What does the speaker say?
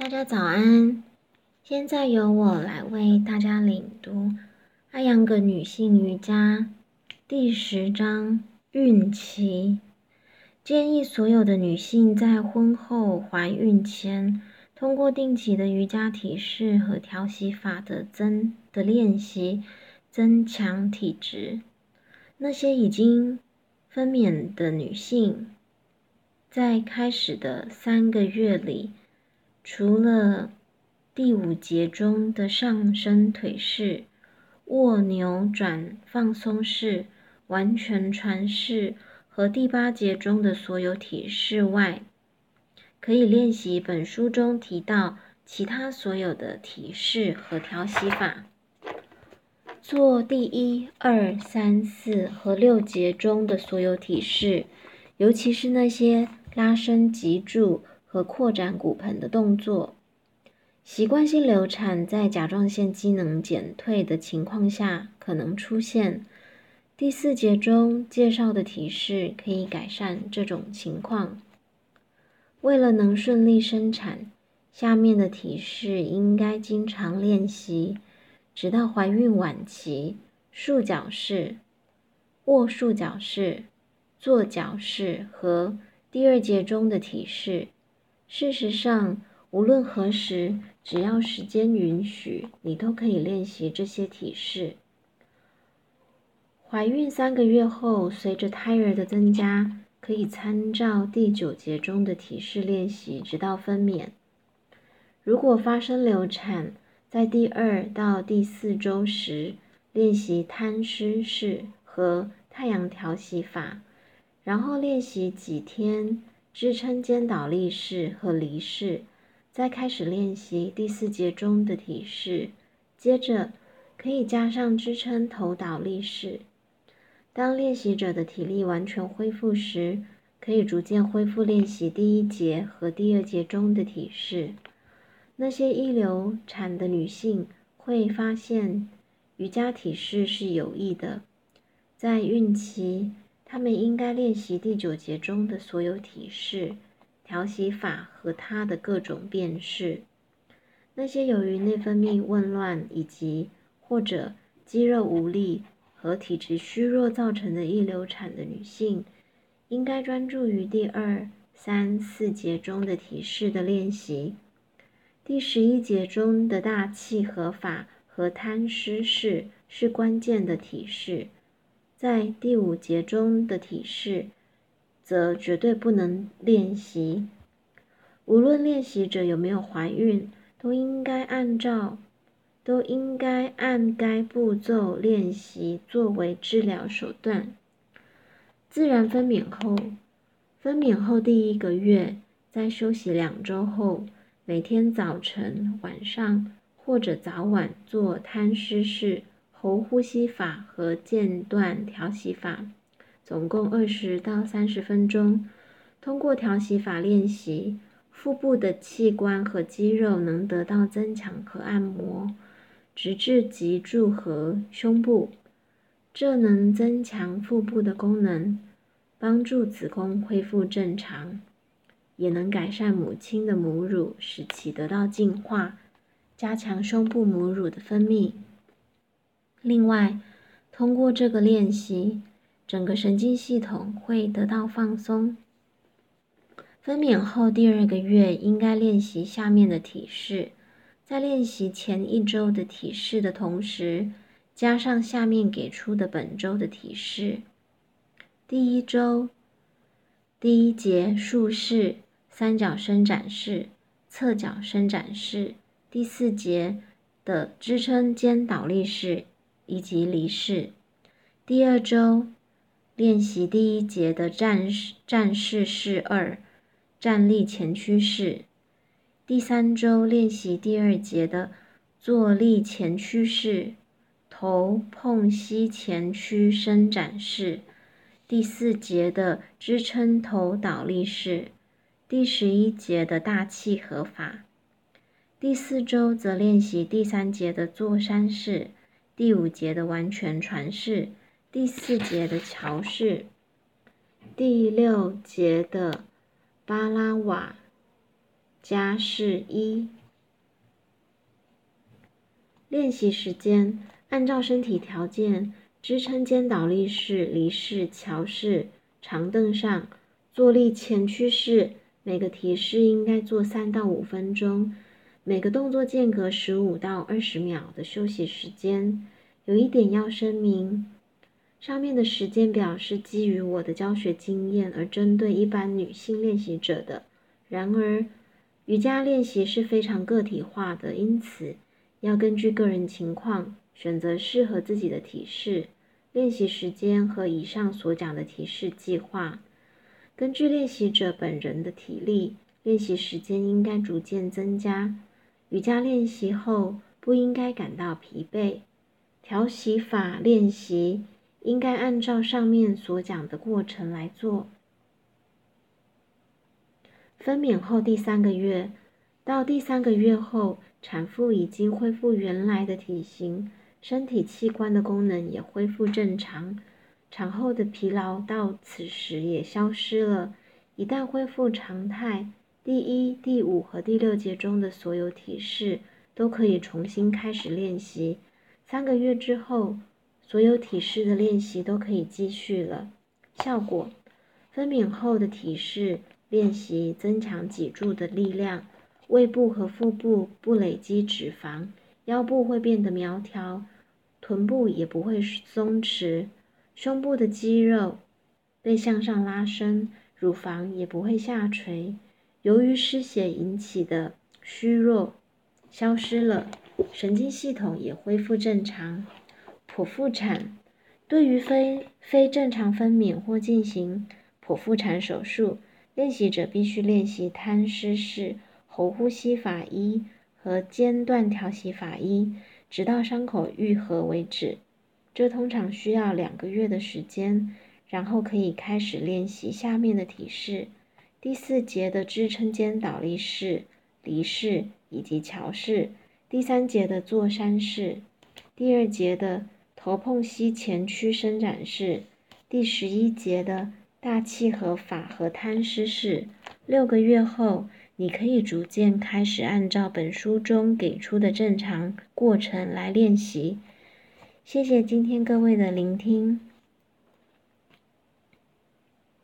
大家早安，现在由我来为大家领读《阿扬格女性瑜伽》第十章孕期。建议所有的女性在婚后怀孕前，通过定期的瑜伽体式和调息法的增的练习，增强体质。那些已经分娩的女性，在开始的三个月里。除了第五节中的上身腿式、卧扭转放松式、完全传式和第八节中的所有体式外，可以练习本书中提到其他所有的体式和调息法。做第一、二、三、四和六节中的所有体式，尤其是那些拉伸脊柱。和扩展骨盆的动作。习惯性流产在甲状腺机能减退的情况下可能出现。第四节中介绍的提示可以改善这种情况。为了能顺利生产，下面的提示应该经常练习，直到怀孕晚期。束脚式、卧束脚式、坐脚式和第二节中的提示。事实上，无论何时，只要时间允许，你都可以练习这些体式。怀孕三个月后，随着胎儿的增加，可以参照第九节中的体式练习，直到分娩。如果发生流产，在第二到第四周时练习摊尸式和太阳调息法，然后练习几天。支撑肩倒立式和犁式，再开始练习第四节中的体式。接着可以加上支撑头倒立式。当练习者的体力完全恢复时，可以逐渐恢复练习第一节和第二节中的体式。那些易流产的女性会发现瑜伽体式是有益的，在孕期。他们应该练习第九节中的所有体式、调息法和它的各种变式。那些由于内分泌紊乱以及或者肌肉无力和体质虚弱造成的易流产的女性，应该专注于第二、三、四节中的体式的练习。第十一节中的大气合法和贪湿式是关键的体式。在第五节中的体式，则绝对不能练习。无论练习者有没有怀孕，都应该按照，都应该按该步骤练习作为治疗手段。自然分娩后，分娩后第一个月，在休息两周后，每天早晨、晚上或者早晚做摊尸式。喉呼吸法和间断调息法，总共二十到三十分钟。通过调息法练习，腹部的器官和肌肉能得到增强和按摩，直至脊柱和胸部。这能增强腹部的功能，帮助子宫恢复正常，也能改善母亲的母乳，使其得到净化，加强胸部母乳的分泌。另外，通过这个练习，整个神经系统会得到放松。分娩后第二个月应该练习下面的体式，在练习前一周的体式的同时，加上下面给出的本周的体式。第一周，第一节竖式、三角伸展式、侧脚伸展式；第四节的支撑肩倒立式。以及离式。第二周练习第一节的站站式式二，站立前屈式。第三周练习第二节的坐立前屈式，头碰膝前屈伸展式。第四节的支撑头倒立式。第十一节的大气合法。第四周则练习第三节的坐山式。第五节的完全传世，第四节的桥式，第六节的巴拉瓦加式一。练习时间按照身体条件，支撑肩倒立式、离式、桥式、长凳上，坐立前屈式。每个提示应该做三到五分钟，每个动作间隔十五到二十秒的休息时间。有一点要声明，上面的时间表是基于我的教学经验而针对一般女性练习者的。然而，瑜伽练习是非常个体化的，因此要根据个人情况选择适合自己的体式、练习时间和以上所讲的提示计划。根据练习者本人的体力，练习时间应该逐渐增加。瑜伽练习后不应该感到疲惫。调息法练习应该按照上面所讲的过程来做。分娩后第三个月到第三个月后，产妇已经恢复原来的体型，身体器官的功能也恢复正常。产后的疲劳到此时也消失了。一旦恢复常态，第一、第五和第六节中的所有体式都可以重新开始练习。三个月之后，所有体式的练习都可以继续了。效果：分娩后的体式练习增强脊柱的力量，胃部和腹部不累积脂肪，腰部会变得苗条，臀部也不会松弛。胸部的肌肉被向上拉伸，乳房也不会下垂。由于失血引起的虚弱消失了，神经系统也恢复正常。剖腹产对于非非正常分娩或进行剖腹产手术，练习者必须练习摊尸式、喉呼吸法一和间断调息法一，直到伤口愈合为止。这通常需要两个月的时间，然后可以开始练习下面的体式：第四节的支撑肩倒立式、离式以及桥式；第三节的坐山式；第二节的头碰膝前屈伸展式；第十一节的大气合法和摊尸式。六个月后，你可以逐渐开始按照本书中给出的正常过程来练习。谢谢今天各位的聆听。